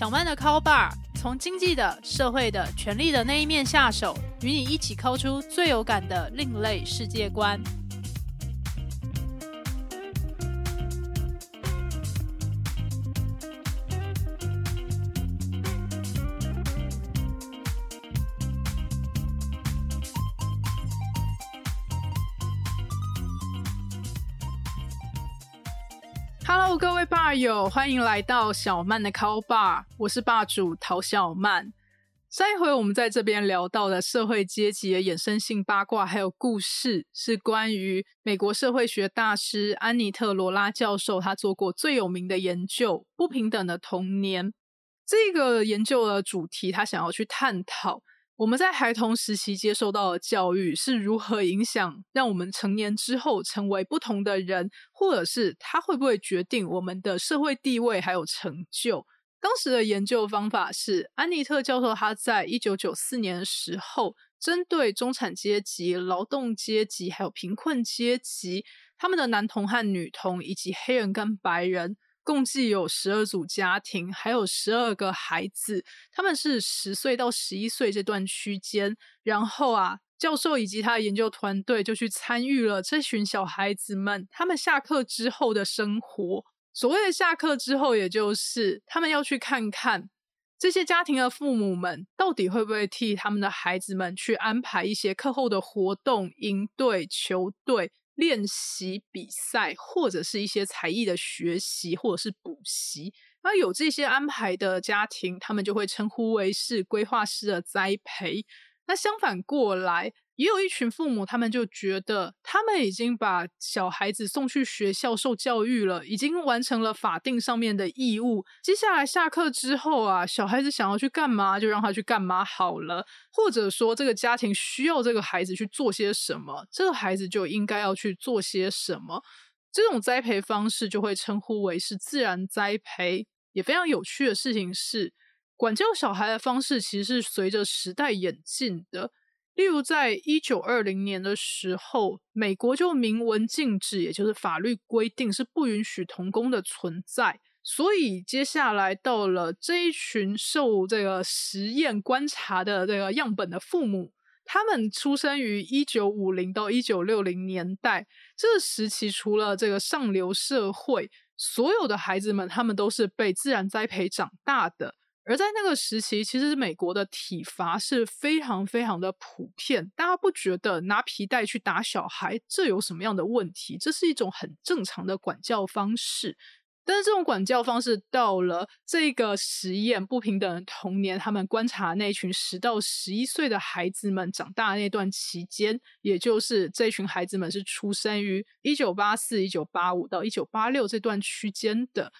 小曼的 Call Bar 从经济的、社会的、权力的那一面下手，与你一起 call 出最有感的另类世界观。吧友，欢迎来到小曼的 Call Bar，我是霸主陶小曼。上一回我们在这边聊到的社会阶级的衍生性八卦还有故事，是关于美国社会学大师安妮特·罗拉教授他做过最有名的研究——不平等的童年。这个研究的主题，他想要去探讨。我们在孩童时期接受到的教育是如何影响，让我们成年之后成为不同的人，或者是它会不会决定我们的社会地位还有成就？当时的研究方法是，安妮特教授他在一九九四年的时候，针对中产阶级、劳动阶级还有贫困阶级，他们的男童和女童，以及黑人跟白人。共计有十二组家庭，还有十二个孩子，他们是十岁到十一岁这段区间。然后啊，教授以及他的研究团队就去参与了这群小孩子们他们下课之后的生活。所谓的下课之后，也就是他们要去看看这些家庭的父母们到底会不会替他们的孩子们去安排一些课后的活动、营队、球队。练习比赛，或者是一些才艺的学习，或者是补习，那有这些安排的家庭，他们就会称呼为是规划师的栽培。那相反过来。也有一群父母，他们就觉得他们已经把小孩子送去学校受教育了，已经完成了法定上面的义务。接下来下课之后啊，小孩子想要去干嘛，就让他去干嘛好了。或者说，这个家庭需要这个孩子去做些什么，这个孩子就应该要去做些什么。这种栽培方式就会称呼为是自然栽培。也非常有趣的事情是，管教小孩的方式其实是随着时代演进的。例如，在一九二零年的时候，美国就明文禁止，也就是法律规定是不允许童工的存在。所以，接下来到了这一群受这个实验观察的这个样本的父母，他们出生于一九五零到一九六零年代这时期，除了这个上流社会，所有的孩子们，他们都是被自然栽培长大的。而在那个时期，其实美国的体罚是非常非常的普遍。大家不觉得拿皮带去打小孩，这有什么样的问题？这是一种很正常的管教方式。但是这种管教方式到了这个实验不平等的童年，他们观察那群十到十一岁的孩子们长大那段期间，也就是这群孩子们是出生于一九八四、一九八五到一九八六这段区间的。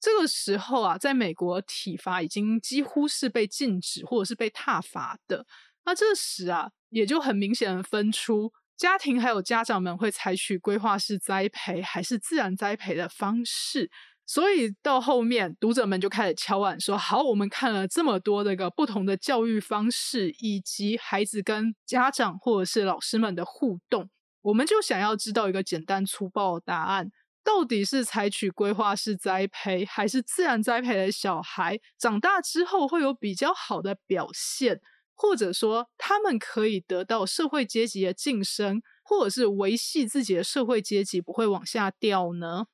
这个时候啊，在美国体罚已经几乎是被禁止或者是被踏罚的。那这时啊，也就很明显的分出家庭还有家长们会采取规划式栽培还是自然栽培的方式。所以到后面，读者们就开始敲碗说：“好，我们看了这么多这个不同的教育方式，以及孩子跟家长或者是老师们的互动，我们就想要知道一个简单粗暴的答案。”到底是采取规划式栽培，还是自然栽培的小孩长大之后会有比较好的表现，或者说他们可以得到社会阶级的晋升，或者是维系自己的社会阶级不会往下掉呢？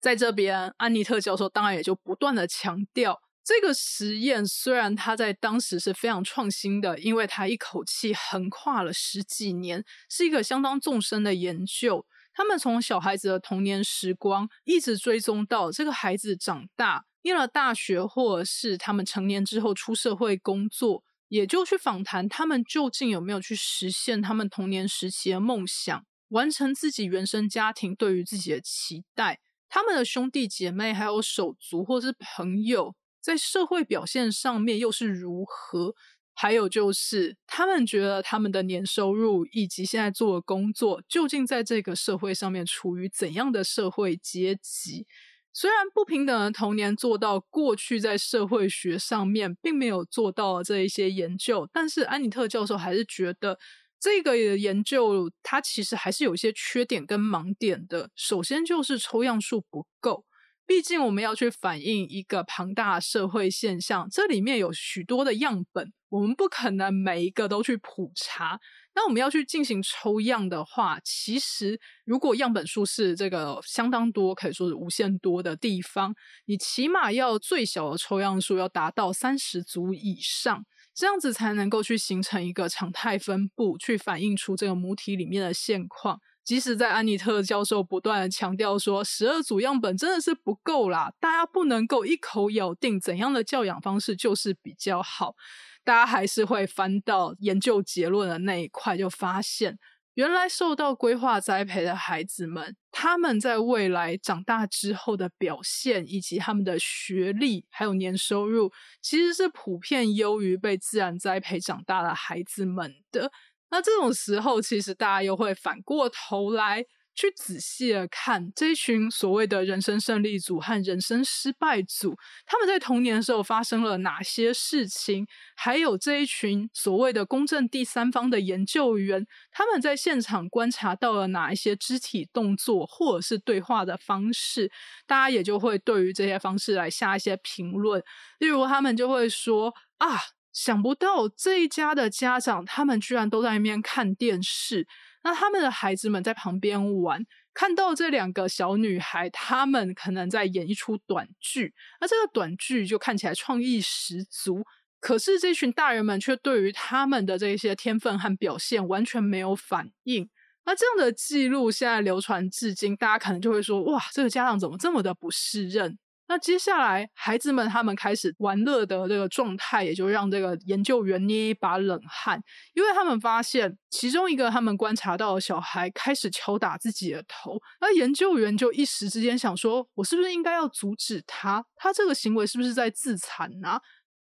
在这边，安妮特教授当然也就不断的强调，这个实验虽然他在当时是非常创新的，因为他一口气横跨了十几年，是一个相当纵深的研究。他们从小孩子的童年时光一直追踪到这个孩子长大、念了大学，或者是他们成年之后出社会工作，也就去访谈他们究竟有没有去实现他们童年时期的梦想，完成自己原生家庭对于自己的期待。他们的兄弟姐妹还有手足或是朋友，在社会表现上面又是如何？还有就是，他们觉得他们的年收入以及现在做的工作，究竟在这个社会上面处于怎样的社会阶级？虽然不平等的童年做到过去在社会学上面并没有做到这一些研究，但是安妮特教授还是觉得这个研究它其实还是有一些缺点跟盲点的。首先就是抽样数不够。毕竟我们要去反映一个庞大社会现象，这里面有许多的样本，我们不可能每一个都去普查。那我们要去进行抽样的话，其实如果样本数是这个相当多，可以说是无限多的地方，你起码要最小的抽样数要达到三十组以上，这样子才能够去形成一个常态分布，去反映出这个母体里面的现况。即使在安妮特教授不断强调说，十二组样本真的是不够啦，大家不能够一口咬定怎样的教养方式就是比较好，大家还是会翻到研究结论的那一块，就发现原来受到规划栽培的孩子们，他们在未来长大之后的表现，以及他们的学历还有年收入，其实是普遍优于被自然栽培长大的孩子们的。那这种时候，其实大家又会反过头来去仔细的看这一群所谓的人生胜利组和人生失败组，他们在童年的时候发生了哪些事情？还有这一群所谓的公正第三方的研究员，他们在现场观察到了哪一些肢体动作或者是对话的方式？大家也就会对于这些方式来下一些评论，例如他们就会说啊。想不到这一家的家长，他们居然都在那边看电视。那他们的孩子们在旁边玩，看到这两个小女孩，他们可能在演一出短剧。那这个短剧就看起来创意十足，可是这群大人们却对于他们的这些天分和表现完全没有反应。那这样的记录现在流传至今，大家可能就会说：哇，这个家长怎么这么的不适任？那接下来，孩子们他们开始玩乐的这个状态，也就让这个研究员捏一把冷汗，因为他们发现其中一个他们观察到的小孩开始敲打自己的头，那研究员就一时之间想说：我是不是应该要阻止他？他这个行为是不是在自残呢？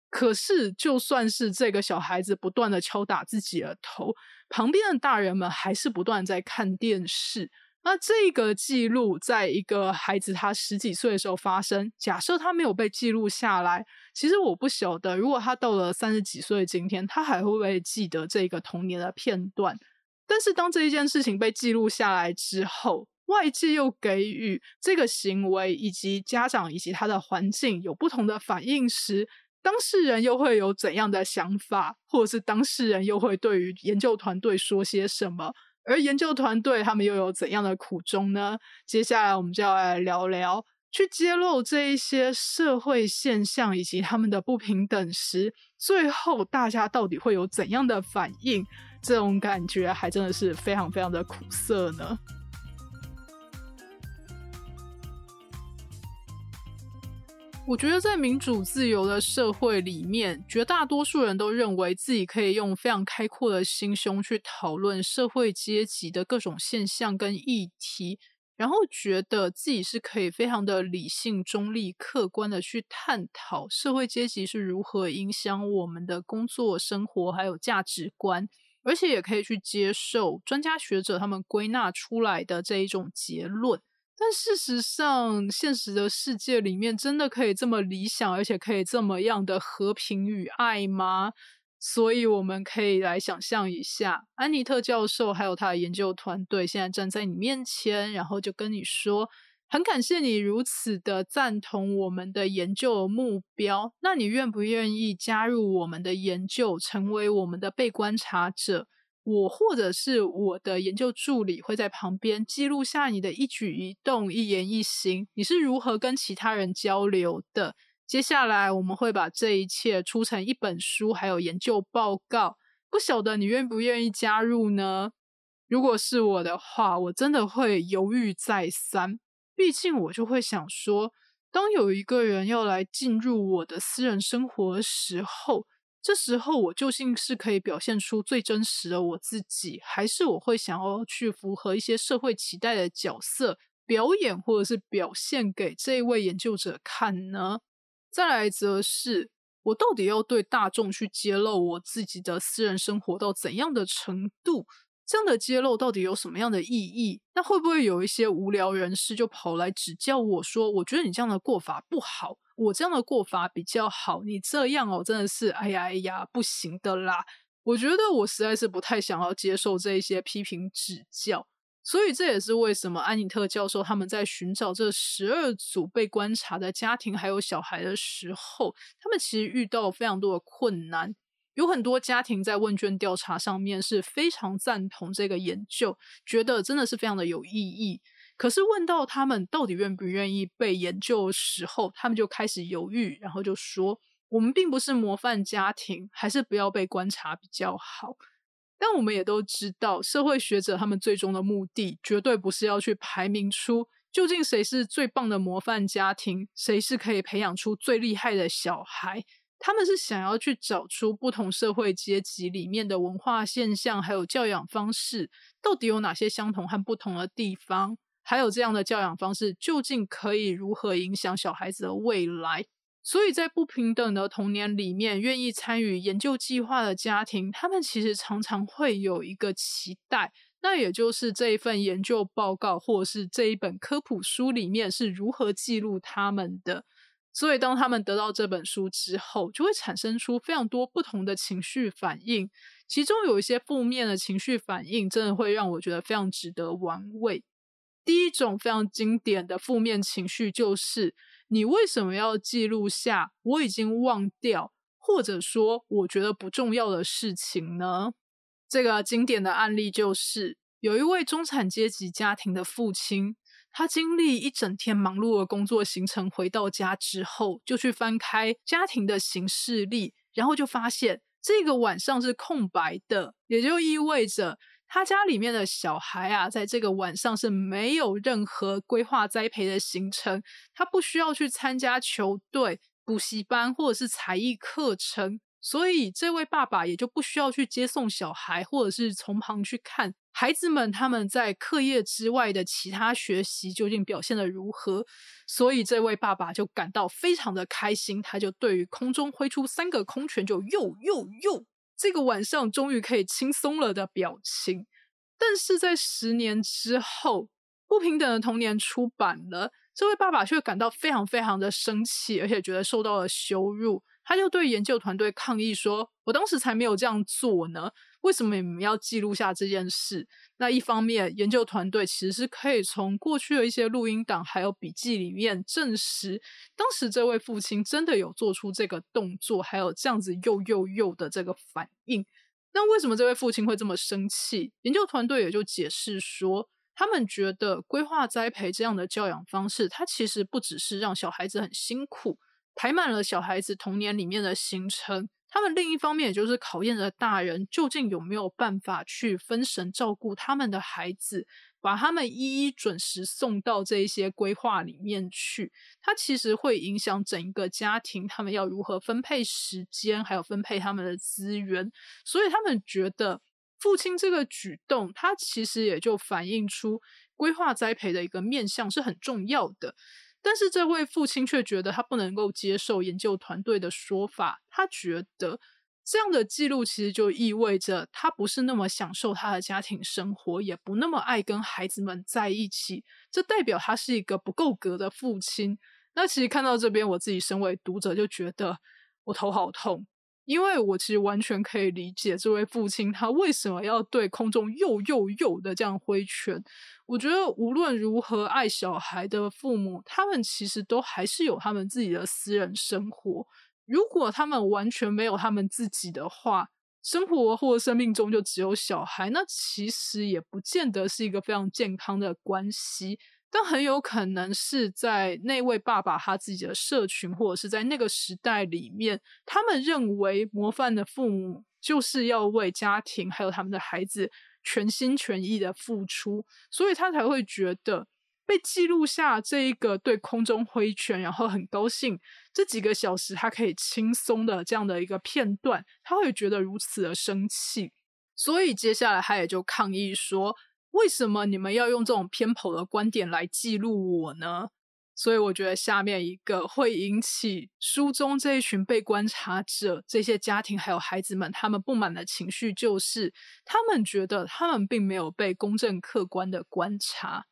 可是，就算是这个小孩子不断的敲打自己的头，旁边的大人们还是不断在看电视。那这个记录，在一个孩子他十几岁的时候发生。假设他没有被记录下来，其实我不晓得，如果他到了三十几岁今天，他还会不会记得这个童年的片段？但是当这一件事情被记录下来之后，外界又给予这个行为以及家长以及他的环境有不同的反应时，当事人又会有怎样的想法，或者是当事人又会对于研究团队说些什么？而研究团队他们又有怎样的苦衷呢？接下来我们就要来聊聊，去揭露这一些社会现象以及他们的不平等时，最后大家到底会有怎样的反应？这种感觉还真的是非常非常的苦涩呢。我觉得在民主自由的社会里面，绝大多数人都认为自己可以用非常开阔的心胸去讨论社会阶级的各种现象跟议题，然后觉得自己是可以非常的理性、中立、客观的去探讨社会阶级是如何影响我们的工作、生活还有价值观，而且也可以去接受专家学者他们归纳出来的这一种结论。但事实上，现实的世界里面真的可以这么理想，而且可以这么样的和平与爱吗？所以我们可以来想象一下，安妮特教授还有他的研究团队现在站在你面前，然后就跟你说：“很感谢你如此的赞同我们的研究目标，那你愿不愿意加入我们的研究，成为我们的被观察者？”我或者是我的研究助理会在旁边记录下你的一举一动、一言一行，你是如何跟其他人交流的。接下来我们会把这一切出成一本书，还有研究报告。不晓得你愿不愿意加入呢？如果是我的话，我真的会犹豫再三。毕竟我就会想说，当有一个人要来进入我的私人生活时候。这时候，我究竟是可以表现出最真实的我自己，还是我会想要去符合一些社会期待的角色表演，或者是表现给这位研究者看呢？再来，则是我到底要对大众去揭露我自己的私人生活到怎样的程度？这样的揭露到底有什么样的意义？那会不会有一些无聊人士就跑来指教我说：“我觉得你这样的过法不好，我这样的过法比较好。”你这样哦，真的是哎呀哎呀，不行的啦！我觉得我实在是不太想要接受这一些批评指教。所以这也是为什么安妮特教授他们在寻找这十二组被观察的家庭还有小孩的时候，他们其实遇到非常多的困难。有很多家庭在问卷调查上面是非常赞同这个研究，觉得真的是非常的有意义。可是问到他们到底愿不愿意被研究的时候，他们就开始犹豫，然后就说：“我们并不是模范家庭，还是不要被观察比较好。”但我们也都知道，社会学者他们最终的目的绝对不是要去排名出究竟谁是最棒的模范家庭，谁是可以培养出最厉害的小孩。他们是想要去找出不同社会阶级里面的文化现象，还有教养方式到底有哪些相同和不同的地方，还有这样的教养方式究竟可以如何影响小孩子的未来。所以在不平等的童年里面，愿意参与研究计划的家庭，他们其实常常会有一个期待，那也就是这一份研究报告或是这一本科普书里面是如何记录他们的。所以，当他们得到这本书之后，就会产生出非常多不同的情绪反应。其中有一些负面的情绪反应，真的会让我觉得非常值得玩味。第一种非常经典的负面情绪就是：你为什么要记录下我已经忘掉，或者说我觉得不重要的事情呢？这个经典的案例就是，有一位中产阶级家庭的父亲。他经历一整天忙碌的工作行程，回到家之后，就去翻开家庭的行事历，然后就发现这个晚上是空白的，也就意味着他家里面的小孩啊，在这个晚上是没有任何规划栽培的行程，他不需要去参加球队、补习班或者是才艺课程。所以，这位爸爸也就不需要去接送小孩，或者是从旁去看孩子们他们在课业之外的其他学习究竟表现的如何。所以，这位爸爸就感到非常的开心，他就对于空中挥出三个空拳，就又又又，这个晚上终于可以轻松了的表情。但是在十年之后，《不平等的童年》出版了，这位爸爸却感到非常非常的生气，而且觉得受到了羞辱。他就对研究团队抗议说：“我当时才没有这样做呢，为什么你们要记录下这件事？”那一方面，研究团队其实是可以从过去的一些录音档还有笔记里面证实，当时这位父亲真的有做出这个动作，还有这样子又又又的这个反应。那为什么这位父亲会这么生气？研究团队也就解释说，他们觉得规划栽培这样的教养方式，它其实不只是让小孩子很辛苦。排满了小孩子童年里面的行程，他们另一方面也就是考验着大人究竟有没有办法去分神照顾他们的孩子，把他们一一准时送到这一些规划里面去。它其实会影响整一个家庭，他们要如何分配时间，还有分配他们的资源。所以他们觉得父亲这个举动，他其实也就反映出规划栽培的一个面向是很重要的。但是这位父亲却觉得他不能够接受研究团队的说法，他觉得这样的记录其实就意味着他不是那么享受他的家庭生活，也不那么爱跟孩子们在一起，这代表他是一个不够格的父亲。那其实看到这边，我自己身为读者就觉得我头好痛。因为我其实完全可以理解这位父亲他为什么要对空中又又又的这样挥拳。我觉得无论如何爱小孩的父母，他们其实都还是有他们自己的私人生活。如果他们完全没有他们自己的话，生活或生命中就只有小孩，那其实也不见得是一个非常健康的关系。但很有可能是在那位爸爸他自己的社群，或者是在那个时代里面，他们认为模范的父母就是要为家庭还有他们的孩子全心全意的付出，所以他才会觉得被记录下这一个对空中挥拳，然后很高兴这几个小时他可以轻松的这样的一个片段，他会觉得如此的生气，所以接下来他也就抗议说。为什么你们要用这种偏颇的观点来记录我呢？所以我觉得下面一个会引起书中这一群被观察者、这些家庭还有孩子们他们不满的情绪，就是他们觉得他们并没有被公正客观的观察。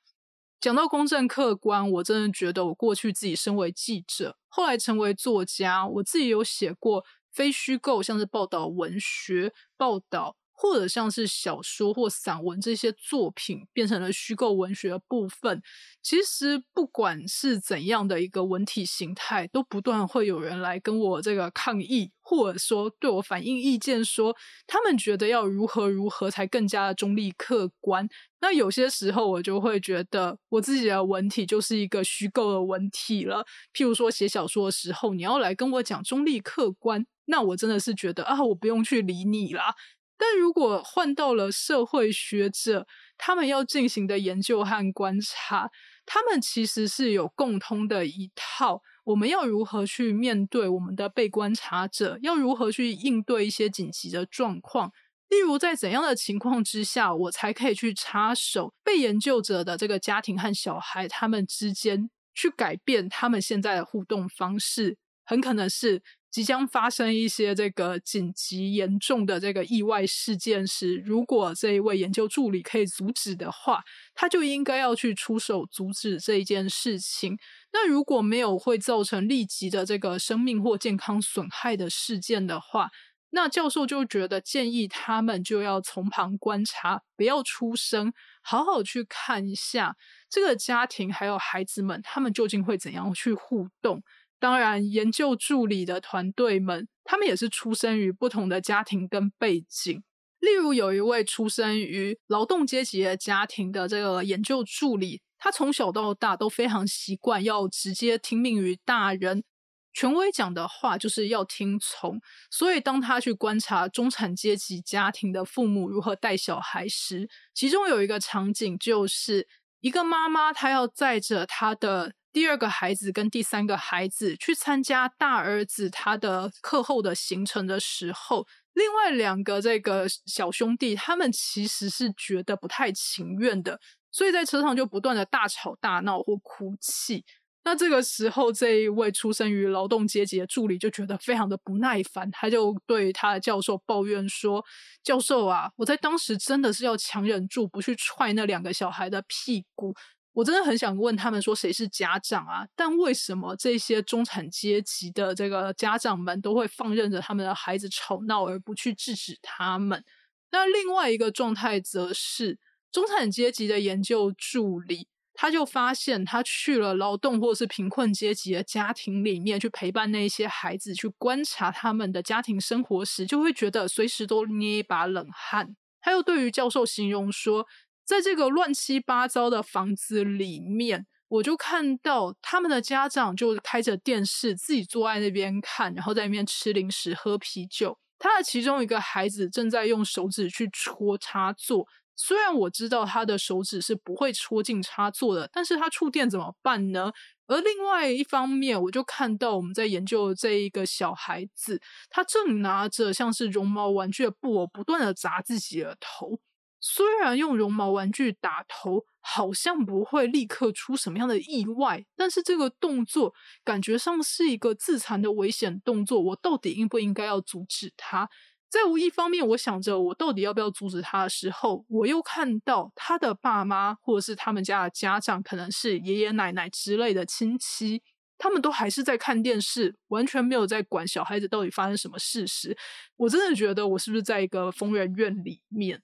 讲到公正客观，我真的觉得我过去自己身为记者，后来成为作家，我自己有写过非虚构，像是报道文学、报道。或者像是小说或散文这些作品变成了虚构文学的部分，其实不管是怎样的一个文体形态，都不断会有人来跟我这个抗议，或者说对我反映意见，说他们觉得要如何如何才更加的中立客观。那有些时候我就会觉得我自己的文体就是一个虚构的文体了。譬如说写小说的时候，你要来跟我讲中立客观，那我真的是觉得啊，我不用去理你啦。但如果换到了社会学者，他们要进行的研究和观察，他们其实是有共通的一套。我们要如何去面对我们的被观察者？要如何去应对一些紧急的状况？例如，在怎样的情况之下，我才可以去插手被研究者的这个家庭和小孩他们之间，去改变他们现在的互动方式？很可能是。即将发生一些这个紧急严重的这个意外事件时，如果这一位研究助理可以阻止的话，他就应该要去出手阻止这一件事情。那如果没有会造成立即的这个生命或健康损害的事件的话，那教授就觉得建议他们就要从旁观察，不要出声，好好去看一下这个家庭还有孩子们他们究竟会怎样去互动。当然，研究助理的团队们，他们也是出生于不同的家庭跟背景。例如，有一位出生于劳动阶级的家庭的这个研究助理，他从小到大都非常习惯要直接听命于大人，权威讲的话就是要听从。所以，当他去观察中产阶级家庭的父母如何带小孩时，其中有一个场景就是一个妈妈，她要载着她的。第二个孩子跟第三个孩子去参加大儿子他的课后的行程的时候，另外两个这个小兄弟他们其实是觉得不太情愿的，所以在车上就不断的大吵大闹或哭泣。那这个时候，这一位出生于劳动阶级的助理就觉得非常的不耐烦，他就对他的教授抱怨说：“教授啊，我在当时真的是要强忍住不去踹那两个小孩的屁股。”我真的很想问他们说谁是家长啊？但为什么这些中产阶级的这个家长们都会放任着他们的孩子吵闹而不去制止他们？那另外一个状态则是中产阶级的研究助理，他就发现他去了劳动或是贫困阶级的家庭里面去陪伴那些孩子，去观察他们的家庭生活时，就会觉得随时都捏一把冷汗。他又对于教授形容说。在这个乱七八糟的房子里面，我就看到他们的家长就开着电视，自己坐在那边看，然后在那边吃零食、喝啤酒。他的其中一个孩子正在用手指去戳插座，虽然我知道他的手指是不会戳进插座的，但是他触电怎么办呢？而另外一方面，我就看到我们在研究这一个小孩子，他正拿着像是绒毛玩具的布偶，不断的砸自己的头。虽然用绒毛玩具打头好像不会立刻出什么样的意外，但是这个动作感觉上是一个自残的危险动作。我到底应不应该要阻止他？在无一方面，我想着我到底要不要阻止他的时候，我又看到他的爸妈或者是他们家的家长，可能是爷爷奶奶之类的亲戚，他们都还是在看电视，完全没有在管小孩子到底发生什么事实。我真的觉得我是不是在一个疯人院里面？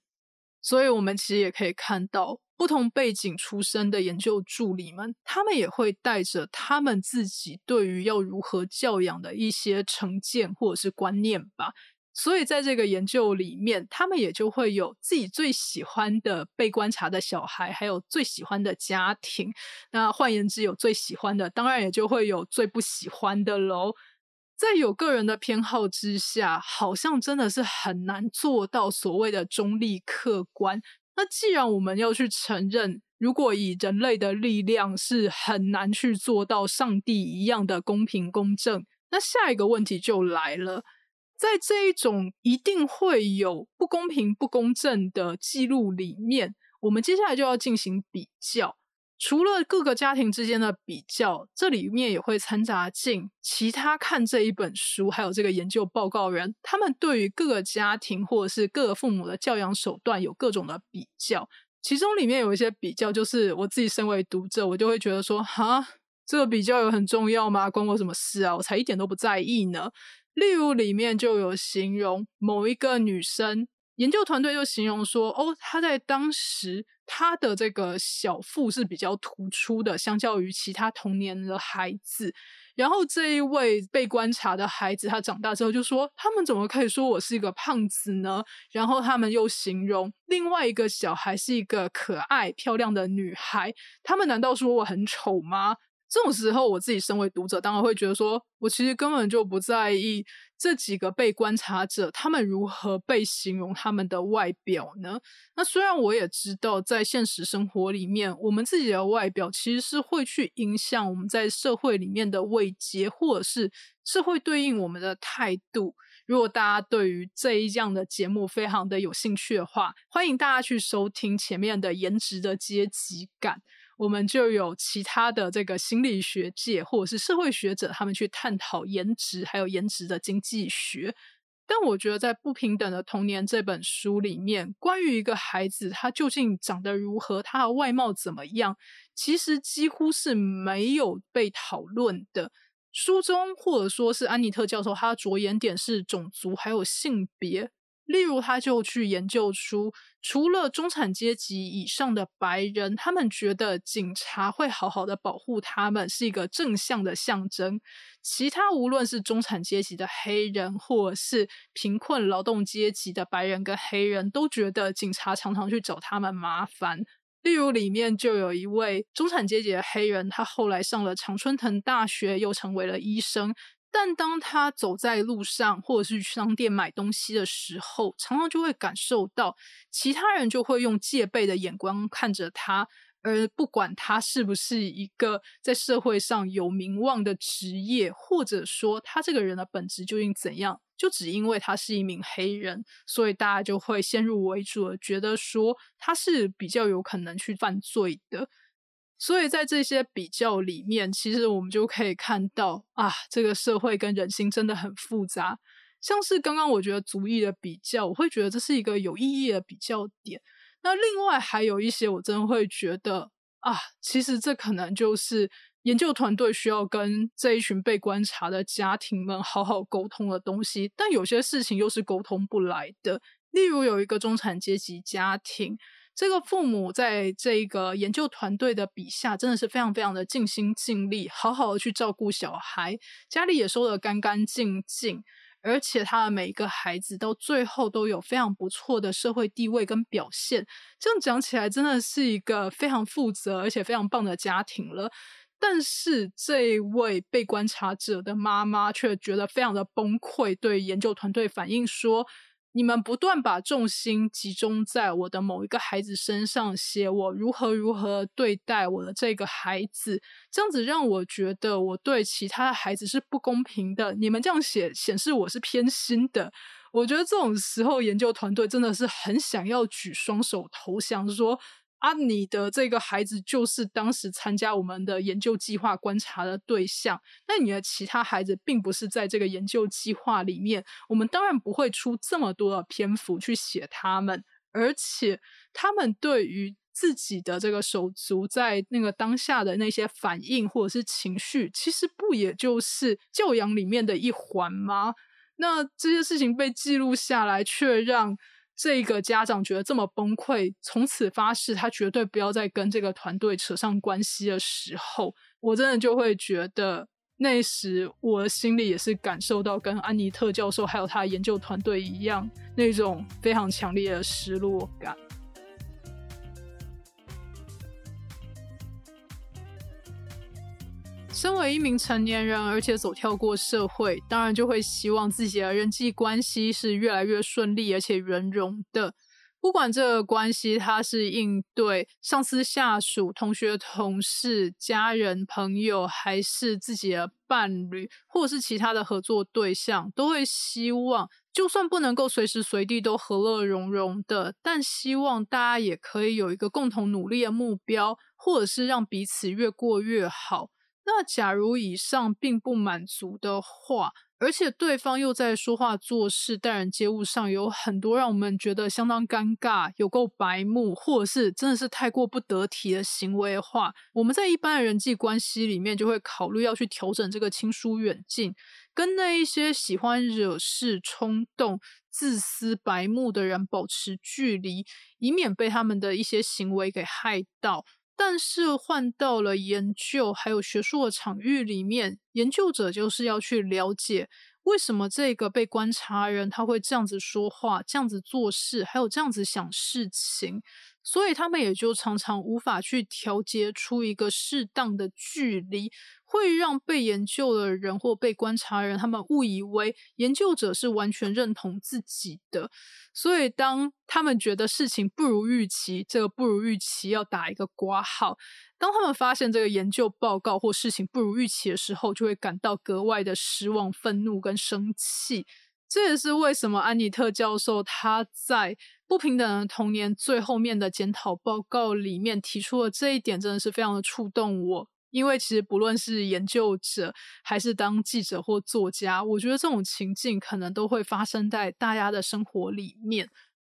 所以，我们其实也可以看到，不同背景出身的研究助理们，他们也会带着他们自己对于要如何教养的一些成见或者是观念吧。所以，在这个研究里面，他们也就会有自己最喜欢的被观察的小孩，还有最喜欢的家庭。那换言之，有最喜欢的，当然也就会有最不喜欢的喽。在有个人的偏好之下，好像真的是很难做到所谓的中立客观。那既然我们要去承认，如果以人类的力量是很难去做到上帝一样的公平公正，那下一个问题就来了：在这一种一定会有不公平、不公正的记录里面，我们接下来就要进行比较。除了各个家庭之间的比较，这里面也会掺杂进其他看这一本书，还有这个研究报告人，他们对于各个家庭或者是各个父母的教养手段有各种的比较。其中里面有一些比较，就是我自己身为读者，我就会觉得说，哈，这个比较有很重要吗？关我什么事啊？我才一点都不在意呢。例如里面就有形容某一个女生。研究团队就形容说，哦，她在当时他的这个小腹是比较突出的，相较于其他同年的孩子。然后这一位被观察的孩子，他长大之后就说：“他们怎么可以说我是一个胖子呢？”然后他们又形容另外一个小孩是一个可爱漂亮的女孩，他们难道说我很丑吗？这种时候，我自己身为读者，当然会觉得说，我其实根本就不在意这几个被观察者他们如何被形容他们的外表呢？那虽然我也知道，在现实生活里面，我们自己的外表其实是会去影响我们在社会里面的位阶，或者是社会对应我们的态度。如果大家对于这一样的节目非常的有兴趣的话，欢迎大家去收听前面的颜值的阶级感。我们就有其他的这个心理学界或者是社会学者，他们去探讨颜值，还有颜值的经济学。但我觉得在《不平等的童年》这本书里面，关于一个孩子他究竟长得如何，他的外貌怎么样，其实几乎是没有被讨论的。书中或者说是安妮特教授，他着眼点是种族还有性别。例如，他就去研究出，除了中产阶级以上的白人，他们觉得警察会好好的保护他们，是一个正向的象征；其他无论是中产阶级的黑人，或者是贫困劳动阶级的白人跟黑人，都觉得警察常常去找他们麻烦。例如，里面就有一位中产阶级的黑人，他后来上了常春藤大学，又成为了医生。但当他走在路上，或者是去商店买东西的时候，常常就会感受到其他人就会用戒备的眼光看着他，而不管他是不是一个在社会上有名望的职业，或者说他这个人的本质究竟怎样，就只因为他是一名黑人，所以大家就会先入为主的觉得说他是比较有可能去犯罪的。所以在这些比较里面，其实我们就可以看到啊，这个社会跟人心真的很复杂。像是刚刚我觉得族裔的比较，我会觉得这是一个有意义的比较点。那另外还有一些，我真的会觉得啊，其实这可能就是研究团队需要跟这一群被观察的家庭们好好沟通的东西。但有些事情又是沟通不来的。例如有一个中产阶级家庭。这个父母在这个研究团队的笔下，真的是非常非常的尽心尽力，好好的去照顾小孩，家里也收得干干净净，而且他的每一个孩子到最后都有非常不错的社会地位跟表现。这样讲起来，真的是一个非常负责而且非常棒的家庭了。但是这位被观察者的妈妈却觉得非常的崩溃，对研究团队反映说。你们不断把重心集中在我的某一个孩子身上，写我如何如何对待我的这个孩子，这样子让我觉得我对其他孩子是不公平的。你们这样写显示我是偏心的。我觉得这种时候，研究团队真的是很想要举双手投降，说。啊，你的这个孩子就是当时参加我们的研究计划观察的对象。那你的其他孩子并不是在这个研究计划里面，我们当然不会出这么多的篇幅去写他们。而且，他们对于自己的这个手足在那个当下的那些反应或者是情绪，其实不也就是教养里面的一环吗？那这些事情被记录下来，却让。这个家长觉得这么崩溃，从此发誓他绝对不要再跟这个团队扯上关系的时候，我真的就会觉得那时我心里也是感受到跟安妮特教授还有他的研究团队一样那种非常强烈的失落感。身为一名成年人，而且走跳过社会，当然就会希望自己的人际关系是越来越顺利，而且圆融的。不管这个关系，它是应对上司、下属、同学、同事、家人、朋友，还是自己的伴侣，或者是其他的合作对象，都会希望，就算不能够随时随地都和乐融融的，但希望大家也可以有一个共同努力的目标，或者是让彼此越过越好。那假如以上并不满足的话，而且对方又在说话、做事、待人接物上有很多让我们觉得相当尴尬、有够白目，或者是真的是太过不得体的行为的话，我们在一般的人际关系里面就会考虑要去调整这个亲疏远近。跟那一些喜欢惹事、冲动、自私、白目的人保持距离，以免被他们的一些行为给害到。但是换到了研究还有学术的场域里面，研究者就是要去了解为什么这个被观察人他会这样子说话、这样子做事，还有这样子想事情。所以他们也就常常无法去调节出一个适当的距离，会让被研究的人或被观察人他们误以为研究者是完全认同自己的。所以当他们觉得事情不如预期，这个不如预期要打一个挂号。当他们发现这个研究报告或事情不如预期的时候，就会感到格外的失望、愤怒跟生气。这也是为什么安妮特教授他在。不平等的童年最后面的检讨报告里面提出了这一点，真的是非常的触动我。因为其实不论是研究者，还是当记者或作家，我觉得这种情境可能都会发生在大家的生活里面。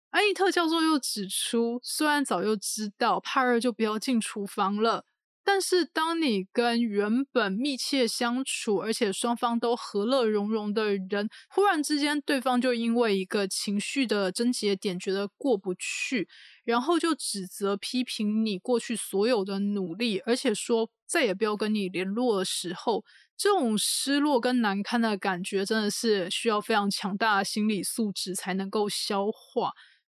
安妮特教授又指出，虽然早就知道帕尔就不要进厨房了。但是，当你跟原本密切相处，而且双方都和乐融融的人，忽然之间对方就因为一个情绪的症结点觉得过不去，然后就指责、批评你过去所有的努力，而且说再也不要跟你联络的时候，这种失落跟难堪的感觉，真的是需要非常强大的心理素质才能够消化。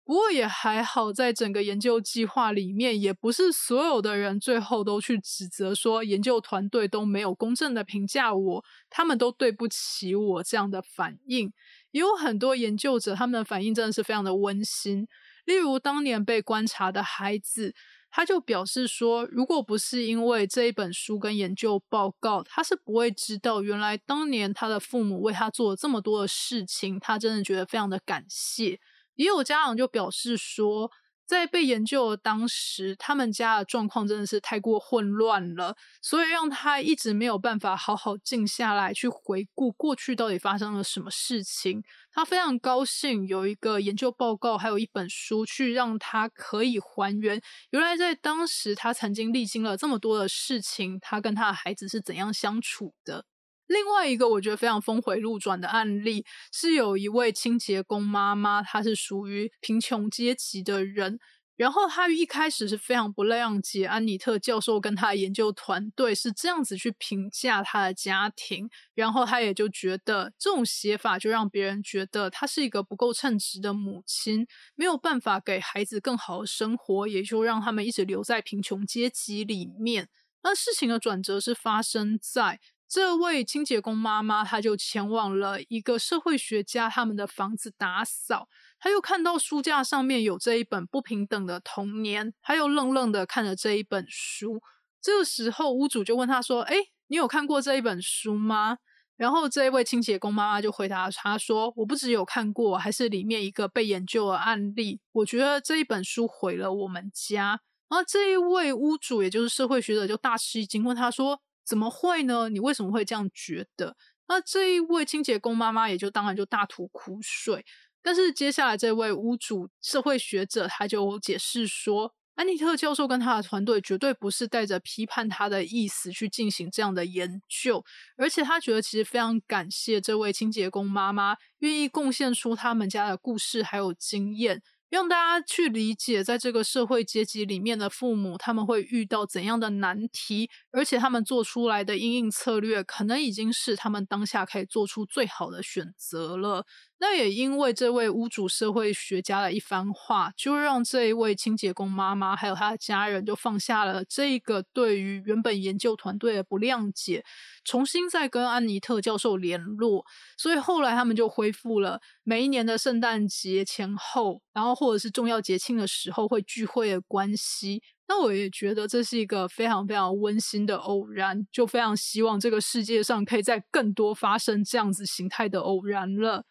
不过也还好，在整个研究计划里面，也不是所有的人最后都去指责说研究团队都没有公正的评价我，他们都对不起我这样的反应。也有很多研究者，他们的反应真的是非常的温馨。例如当年被观察的孩子，他就表示说，如果不是因为这一本书跟研究报告，他是不会知道原来当年他的父母为他做了这么多的事情，他真的觉得非常的感谢。也有家长就表示说，在被研究的当时，他们家的状况真的是太过混乱了，所以让他一直没有办法好好静下来去回顾过去到底发生了什么事情。他非常高兴有一个研究报告，还有一本书，去让他可以还原原来在当时他曾经历经了这么多的事情，他跟他的孩子是怎样相处的。另外一个我觉得非常峰回路转的案例，是有一位清洁工妈妈，她是属于贫穷阶级的人，然后她一开始是非常不谅解安妮特教授跟他的研究团队是这样子去评价她的家庭，然后她也就觉得这种写法就让别人觉得她是一个不够称职的母亲，没有办法给孩子更好的生活，也就让他们一直留在贫穷阶级里面。那事情的转折是发生在。这位清洁工妈妈，她就前往了一个社会学家他们的房子打扫，她又看到书架上面有这一本《不平等的童年》，她又愣愣的看着这一本书。这个时候，屋主就问她说：“哎，你有看过这一本书吗？”然后这一位清洁工妈妈就回答他说：“我不只有看过，还是里面一个被研究的案例。我觉得这一本书毁了我们家。”然后这一位屋主，也就是社会学者，就大吃一惊，问他说。怎么会呢？你为什么会这样觉得？那这一位清洁工妈妈也就当然就大吐苦水。但是接下来这位屋主社会学者他就解释说，安妮特教授跟他的团队绝对不是带着批判他的意思去进行这样的研究，而且他觉得其实非常感谢这位清洁工妈妈愿意贡献出他们家的故事还有经验。让大家去理解，在这个社会阶级里面的父母，他们会遇到怎样的难题，而且他们做出来的应应策略，可能已经是他们当下可以做出最好的选择了。那也因为这位屋主社会学家的一番话，就让这一位清洁工妈妈还有他的家人，就放下了这个对于原本研究团队的不谅解，重新再跟安妮特教授联络。所以后来他们就恢复了每一年的圣诞节前后，然后或者是重要节庆的时候会聚会的关系。那我也觉得这是一个非常非常温馨的偶然，就非常希望这个世界上可以在更多发生这样子形态的偶然了。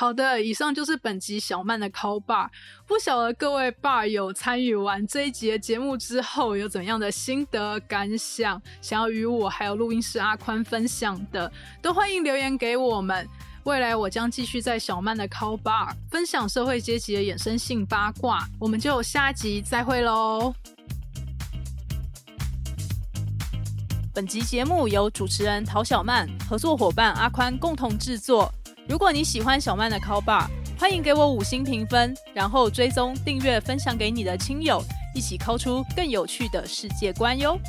好的，以上就是本集小曼的 call bar。不晓得各位 bar 友参与完这一集的节目之后有怎样的心得感想，想要与我还有录音师阿宽分享的，都欢迎留言给我们。未来我将继续在小曼的 call bar 分享社会阶级的衍生性八卦，我们就下集再会喽。本集节目由主持人陶小曼、合作伙伴阿宽共同制作。如果你喜欢小曼的 Call Bar，欢迎给我五星评分，然后追踪、订阅、分享给你的亲友，一起 Call 出更有趣的世界观哟。